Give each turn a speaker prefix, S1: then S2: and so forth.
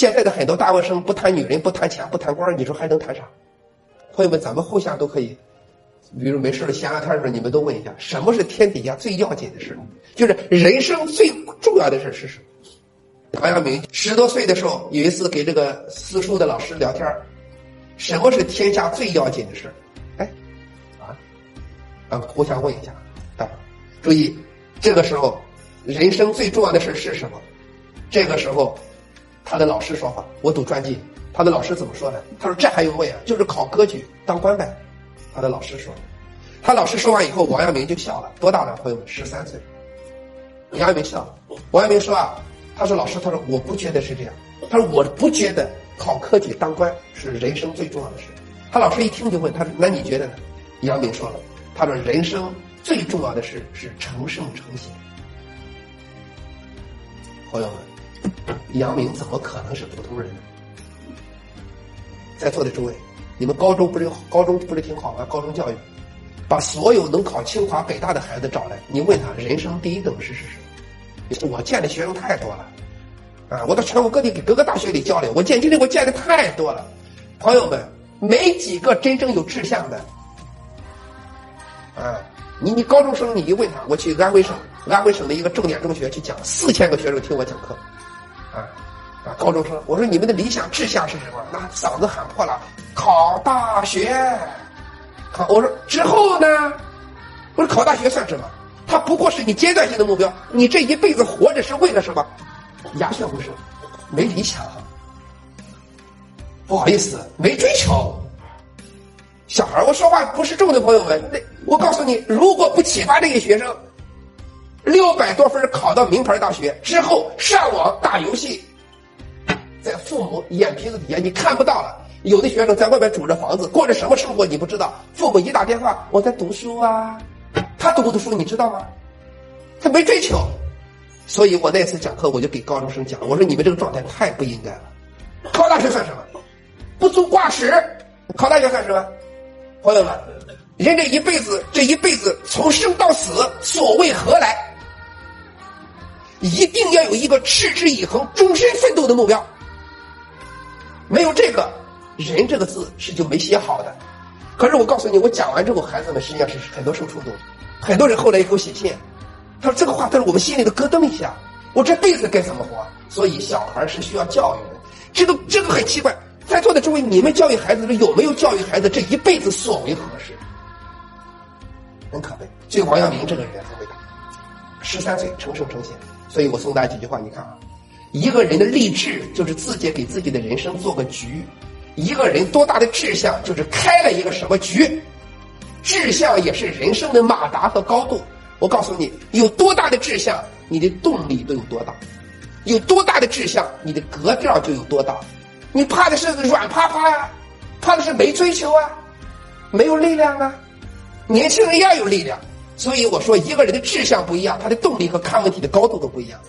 S1: 现在的很多大学生不谈女人，不谈钱，不谈官，你说还能谈啥？朋友们，咱们互相都可以，比如没事闲聊天的时候，你们都问一下，什么是天底下最要紧的事？就是人生最重要的事是什么？王阳明十多岁的时候，有一次给这个私塾的老师聊天什么是天下最要紧的事？哎，啊，啊，互相问一下，啊，注意，这个时候，人生最重要的事是什么？这个时候，他的老师说话，我读传记，他的老师怎么说的？他说这还用问啊？就是考科举当官呗。他的老师说，他老师说完以后，王阳明就笑了，多大了？朋友们，十三岁。王阳明笑了，王阳明说啊。他说：“老师，他说我不觉得是这样。他说我不觉得考科举当官是人生最重要的事。”他老师一听就问他说：“那你觉得呢？”杨明说了：“他说人生最重要的事是成圣成贤。”朋友们，杨明怎么可能是普通人呢？在座的诸位，你们高中不是高中不是挺好吗？高中教育，把所有能考清华北大的孩子找来，你问他人生第一等事是什么？我见的学生太多了，啊！我到全国各地给各个大学里教练，我见今天我见的太多了。朋友们，没几个真正有志向的，啊！你你高中生，你一问他，我去安徽省安徽省的一个重点中学去讲，四千个学生听我讲课，啊啊！高中生，我说你们的理想志向是什么？那嗓子喊破了，考大学。考我说之后呢？我说考大学算什么？它不过是你阶段性的目标，你这一辈子活着是为了什么？鸦雀无声，没理想。不好意思，没追求。小孩我说话不是重的，朋友们，那我告诉你，如果不启发这些学生，六百多分考到名牌大学之后，上网打游戏，在父母眼皮子底下你看不到了。有的学生在外面住着房子，过着什么生活你不知道，父母一打电话，我在读书啊。他读不读书你知道吗？他没追求，所以我那次讲课我就给高中生讲，我说你们这个状态太不应该了。考大学算什么？不足挂齿。考大学算什么？朋友们，人这一辈子，这一辈子从生到死，所谓何来？一定要有一个持之以恒、终身奋斗的目标。没有这个，人这个字是就没写好的。可是我告诉你，我讲完之后，孩子们实际上是很多受触动。很多人后来也给我写信，他说这个话，他说我们心里头咯噔一下。我这辈子该怎么活？所以小孩是需要教育的。这个这个很奇怪，在座的诸位，你们教育孩子的时候有没有教育孩子这一辈子所为何事？很可悲。所以王阳明这个人很伟大，十三岁成圣成贤。所以我送大家几句话，你看啊，一个人的励志就是自己给自己的人生做个局。一个人多大的志向，就是开了一个什么局。志向也是人生的马达和高度。我告诉你，有多大的志向，你的动力都有多大；有多大的志向，你的格调就有多大。你怕的是软趴趴呀，怕的是没追求啊，没有力量啊。年轻人要有力量，所以我说，一个人的志向不一样，他的动力和看问题的高度都不一样。